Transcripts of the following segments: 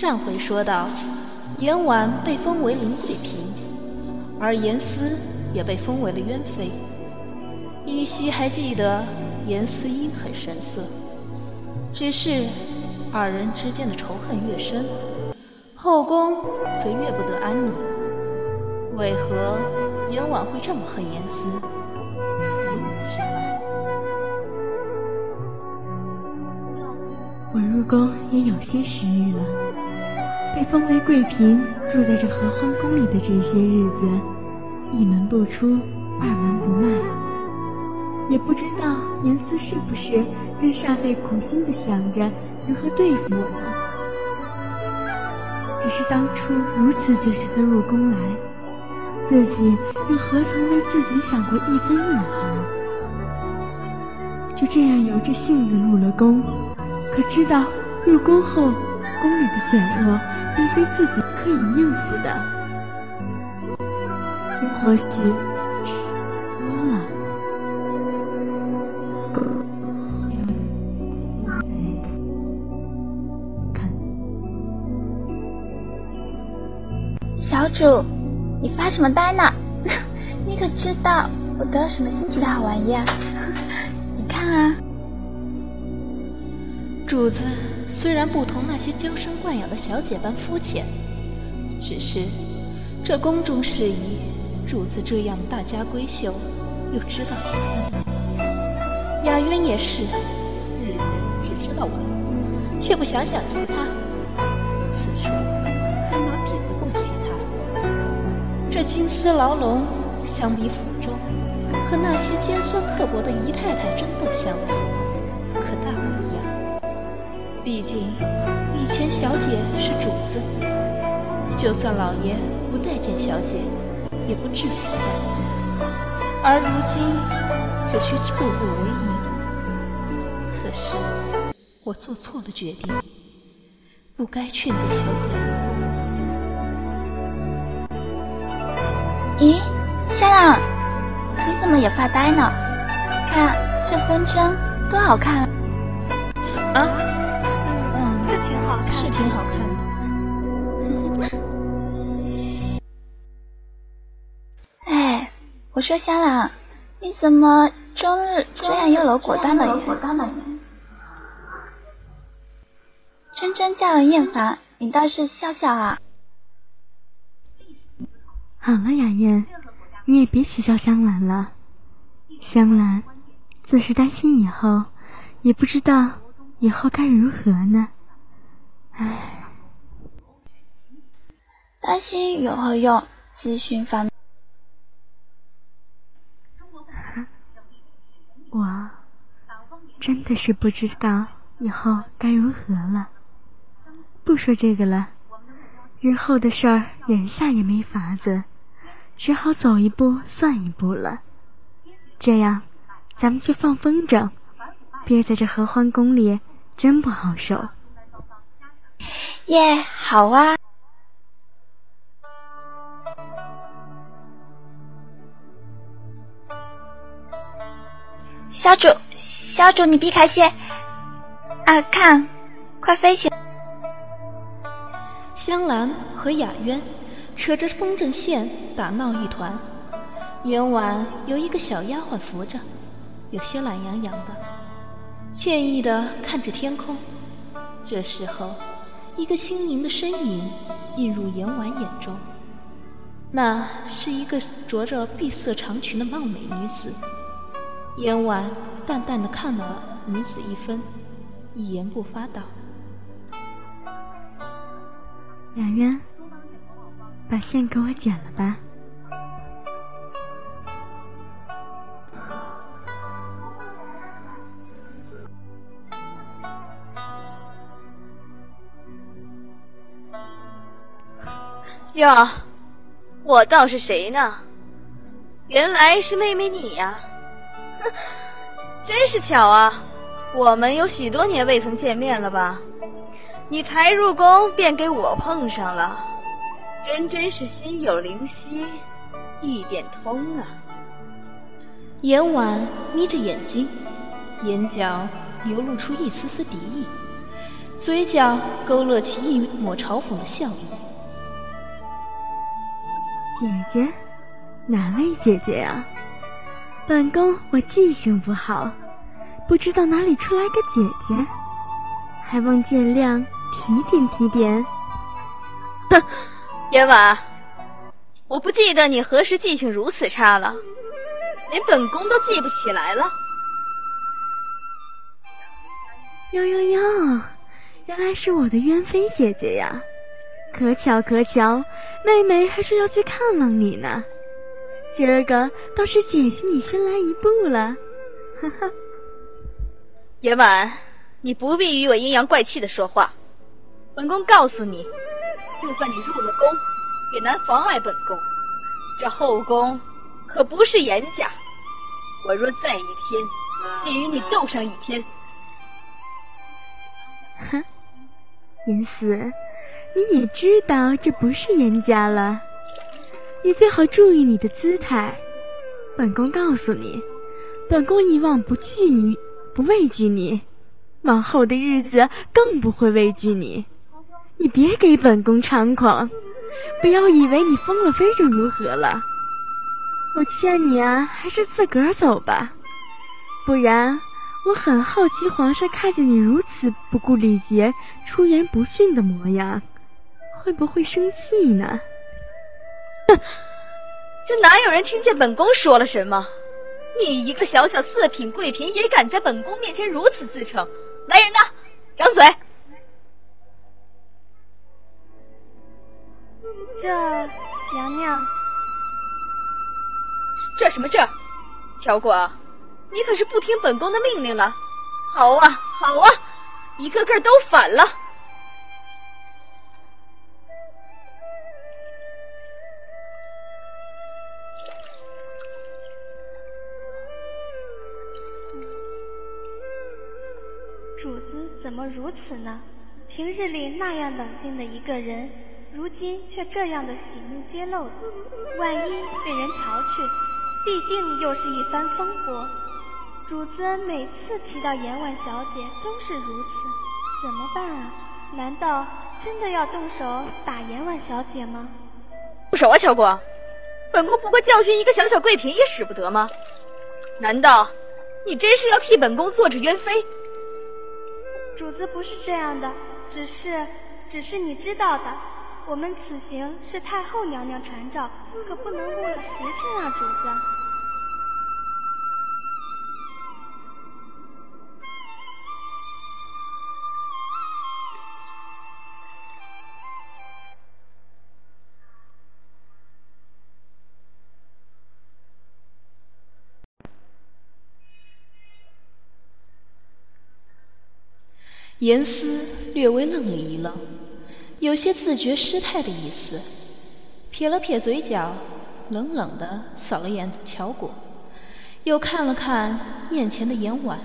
上回说到，严婉被封为林贵嫔，而严思也被封为了渊妃。依稀还记得严思阴狠神色，只是二人之间的仇恨越深，后宫则越不得安宁。为何严婉会这么恨严思？我入宫也有些时日了，被封为贵嫔，住在这合欢宫里的这些日子，一门不出，二门不迈，也不知道严思是不是更煞费苦心的想着如何对付我呢？只是当初如此决绝的入宫来，自己又何曾为自己想过一分一毫？就这样由着性子入了宫。可知道入宫后，宫里的险恶并非自己可以应付的。或许疯了。小主，你发什么呆呢？你可知道我得了什么新奇的好玩意啊？主子虽然不同那些娇生惯养的小姐般肤浅，只是这宫中事宜，主子这样大家闺秀又知道几分？雅渊也是，日日只知道玩，却不想想其他。此处还哪比得过其他？这金丝牢笼相比府中和那些尖酸刻薄的姨太太真不相比。毕竟，以前小姐是主子，就算老爷不待见小姐，也不致死的。而如今，则需步步为营。可是，我做错了决定，不该劝解小姐。咦，夏朗，你怎么也发呆呢？看这风筝多好看啊！是挺好看的。哎，我说香兰，你怎么终日这样优柔寡断的呀？真真叫人厌烦，你倒是笑笑啊！好了，雅苑，你也别取笑香兰了。香兰自是担心以后，也不知道以后该如何呢。唉，担心有何用？自寻烦。我真的是不知道以后该如何了。不说这个了，日后的事儿眼下也没法子，只好走一步算一步了。这样，咱们去放风筝，憋在这合欢宫里真不好受。耶，好啊！小主，小主，你避开些！啊，看，快飞起！香兰和雅渊扯着风筝线打闹一团，严婉由一个小丫鬟扶着，有些懒洋洋的，惬意的看着天空。这时候。一个轻盈的身影映入严婉眼中，那是一个着着碧色长裙的貌美女子。严婉淡淡的看了女子一分，一言不发道：“雅渊，把线给我剪了吧。”哟，我倒是谁呢？原来是妹妹你呀！哼，真是巧啊！我们有许多年未曾见面了吧？你才入宫便给我碰上了，真真是心有灵犀一点通啊！严婉眯着眼睛，眼角流露出一丝丝敌意，嘴角勾勒起一抹嘲讽的笑意。姐姐，哪位姐姐呀？本宫我记性不好，不知道哪里出来个姐姐，还望见谅，提点提点。哼，严婉，我不记得你何时记性如此差了，连本宫都记不起来了。哟哟哟，原来是我的渊妃姐姐呀！可巧可巧，妹妹还说要去看望你呢。今儿个倒是姐姐你先来一步了，哈哈。严婉，你不必与我阴阳怪气的说话。本宫告诉你，就算你入了宫，也难妨碍本宫。这后宫可不是严家，我若在一天，便与你斗上一天。哼，严思，你也知道这不是严家了，你最好注意你的姿态。本宫告诉你，本宫以往不惧你，不畏惧你，往后的日子更不会畏惧你。你别给本宫猖狂，不要以为你封了妃就如何了。我劝你啊，还是自个儿走吧，不然。我很好奇，皇上看见你如此不顾礼节、出言不逊的模样，会不会生气呢？哼，这哪有人听见本宫说了什么？你一个小小四品贵嫔，也敢在本宫面前如此自称？来人呐，掌嘴！这娘娘，这什么这？乔果。你可是不听本宫的命令了！好啊，好啊，一个个都反了。主子怎么如此呢？平日里那样冷静的一个人，如今却这样的喜怒皆露，万一被人瞧去，必定又是一番风波。主子每次提到严婉小姐都是如此，怎么办啊？难道真的要动手打严婉小姐吗？动手啊，乔国！本宫不过教训一个小小贵嫔也使不得吗？难道你真是要替本宫做着冤妃？主子不是这样的，只是，只是你知道的，我们此行是太后娘娘传召，可不能误了时辰啊，主子。严思略微愣了一愣，有些自觉失态的意思，撇了撇嘴角，冷冷的扫了眼乔果，又看了看面前的严婉，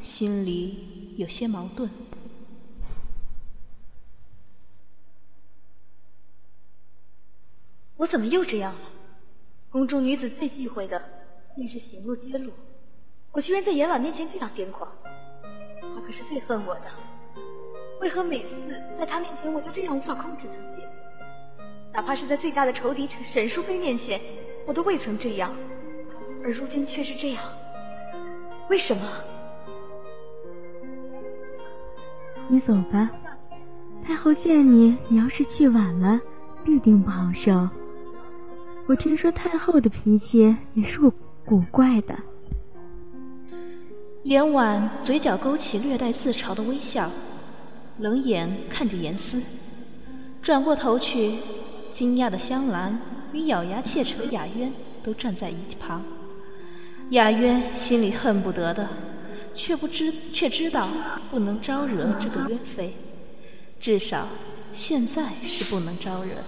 心里有些矛盾。我怎么又这样了？宫中女子最忌讳的便是行路揭露，我居然在严婉面前这样癫狂。可是最恨我的，为何每次在他面前我就这样无法控制自己？哪怕是在最大的仇敌沈淑妃面前，我都未曾这样，而如今却是这样，为什么？你走吧，太后见你，你要是去晚了，必定不好受。我听说太后的脾气也是古怪的。连婉嘴角勾起略带自嘲的微笑，冷眼看着严思，转过头去，惊讶的香兰与咬牙切齿的雅渊都站在一旁。雅渊心里恨不得的，却不知却知道不能招惹这个渊妃，至少现在是不能招惹的。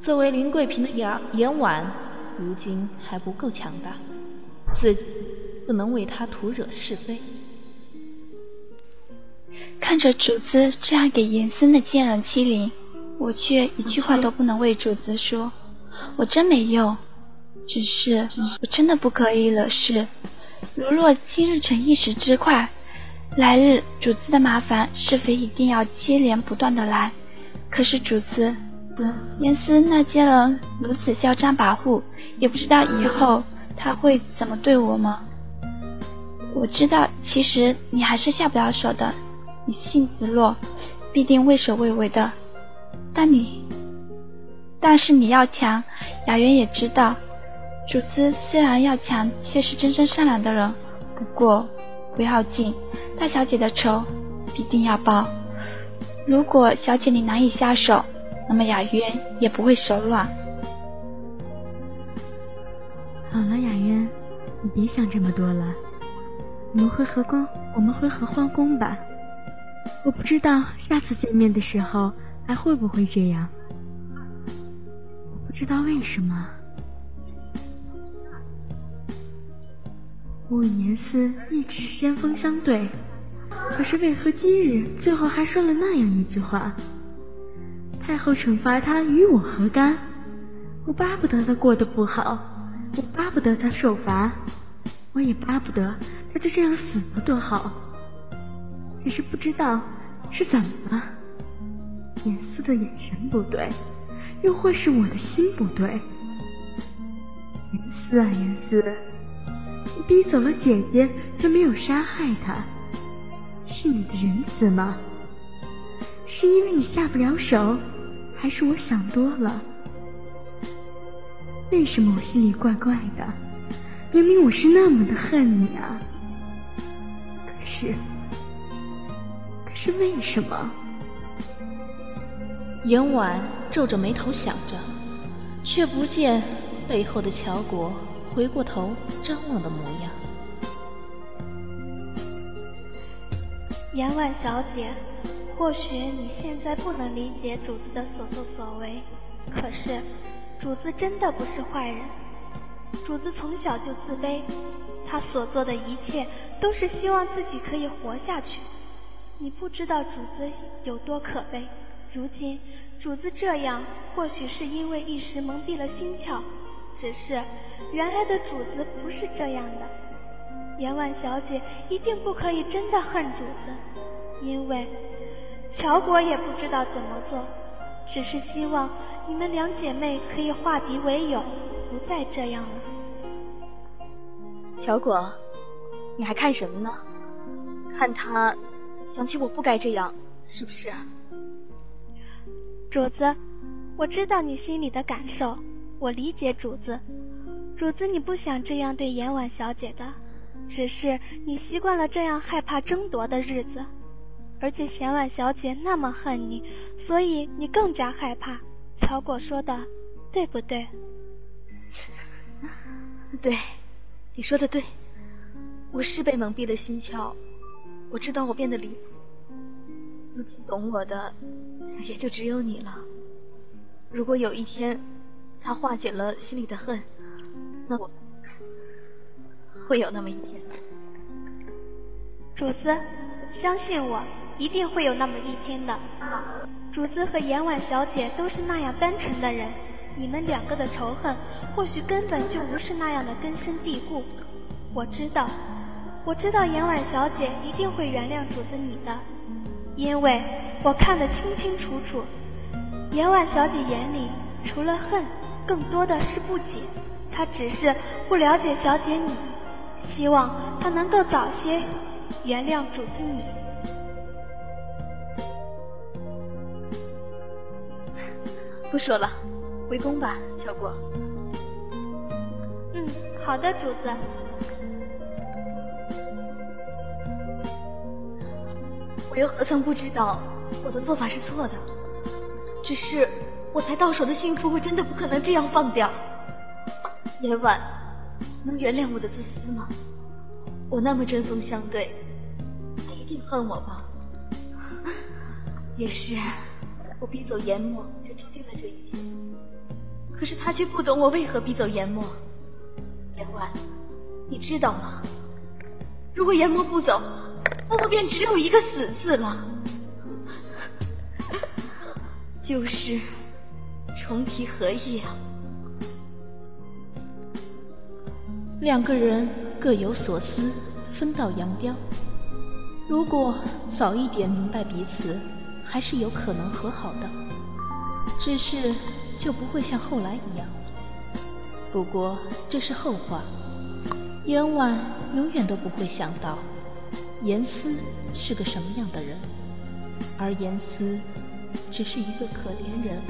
作为林贵嫔的雅严婉，如今还不够强大，自己。不能为他徒惹是非。看着主子这样给严森的贱人欺凌，我却一句话都不能为主子说。我真没用，只是我真的不可以惹事。如若今日逞一时之快，来日主子的麻烦是非一定要接连不断的来。可是主子，严思那些人如此嚣张跋扈，也不知道以后他会怎么对我吗？我知道，其实你还是下不了手的。你性子弱，必定畏首畏尾的。但你，但是你要强。雅媛也知道，主子虽然要强，却是真正善良的人。不过不要紧，大小姐的仇必定要报。如果小姐你难以下手，那么雅渊也不会手软。好了，雅渊，你别想这么多了。我们回和宫，我们回合欢宫吧。我不知道下次见面的时候还会不会这样。我不知道为什么，我与严思一直是针锋相对。可是为何今日最后还说了那样一句话？太后惩罚他与我何干？我巴不得他过得不好，我巴不得他受罚，我也巴不得他就这样死了多好。只是不知道是怎么了，严思的眼神不对，又或是我的心不对。严思啊严思，你逼走了姐姐，却没有杀害她。是你的仁慈吗？是因为你下不了手，还是我想多了？为什么我心里怪怪的？明明我是那么的恨你啊！可是，可是为什么？严婉皱着眉头想着，却不见背后的乔国回过头张望的模样。严婉小姐，或许你现在不能理解主子的所作所为，可是主子真的不是坏人。主子从小就自卑，他所做的一切都是希望自己可以活下去。你不知道主子有多可悲。如今主子这样，或许是因为一时蒙蔽了心窍，只是原来的主子不是这样的。言婉小姐一定不可以真的恨主子，因为乔国也不知道怎么做，只是希望你们两姐妹可以化敌为友，不再这样了。小果，你还看什么呢？看他想起我不该这样，是不是？主子，我知道你心里的感受，我理解主子。主子，你不想这样对严婉小姐的。只是你习惯了这样害怕争夺的日子，而且贤婉小姐那么恨你，所以你更加害怕。乔果说的，对不对？对，你说的对。我是被蒙蔽了心窍，我知道我变得离谱。如今懂我的，也就只有你了。如果有一天，他化解了心里的恨，那我。会有那么一天，主子，相信我，一定会有那么一天的。主子和严婉小姐都是那样单纯的人，你们两个的仇恨，或许根本就不是那样的根深蒂固。我知道，我知道严婉小姐一定会原谅主子你的，因为我看得清清楚楚，严婉小姐眼里除了恨，更多的是不解。她只是不了解小姐你。希望她能够早些原谅主子你。不说了，回宫吧，小果。好的，主子。我又何曾不知道我的做法是错的？只是我才到手的幸福，我真的不可能这样放掉。夜晚。能原谅我的自私吗？我那么针锋相对，他一定恨我吧？也是，我逼走严墨就注定了这一切。可是他却不懂我为何逼走严墨。你知道吗？如果严墨不走，那我便只有一个死字了，就是重提合意啊。两个人各有所思，分道扬镳。如果早一点明白彼此，还是有可能和好的，只是就不会像后来一样。不过这是后话。严婉永远都不会想到，严思是个什么样的人，而严思只是一个可怜人。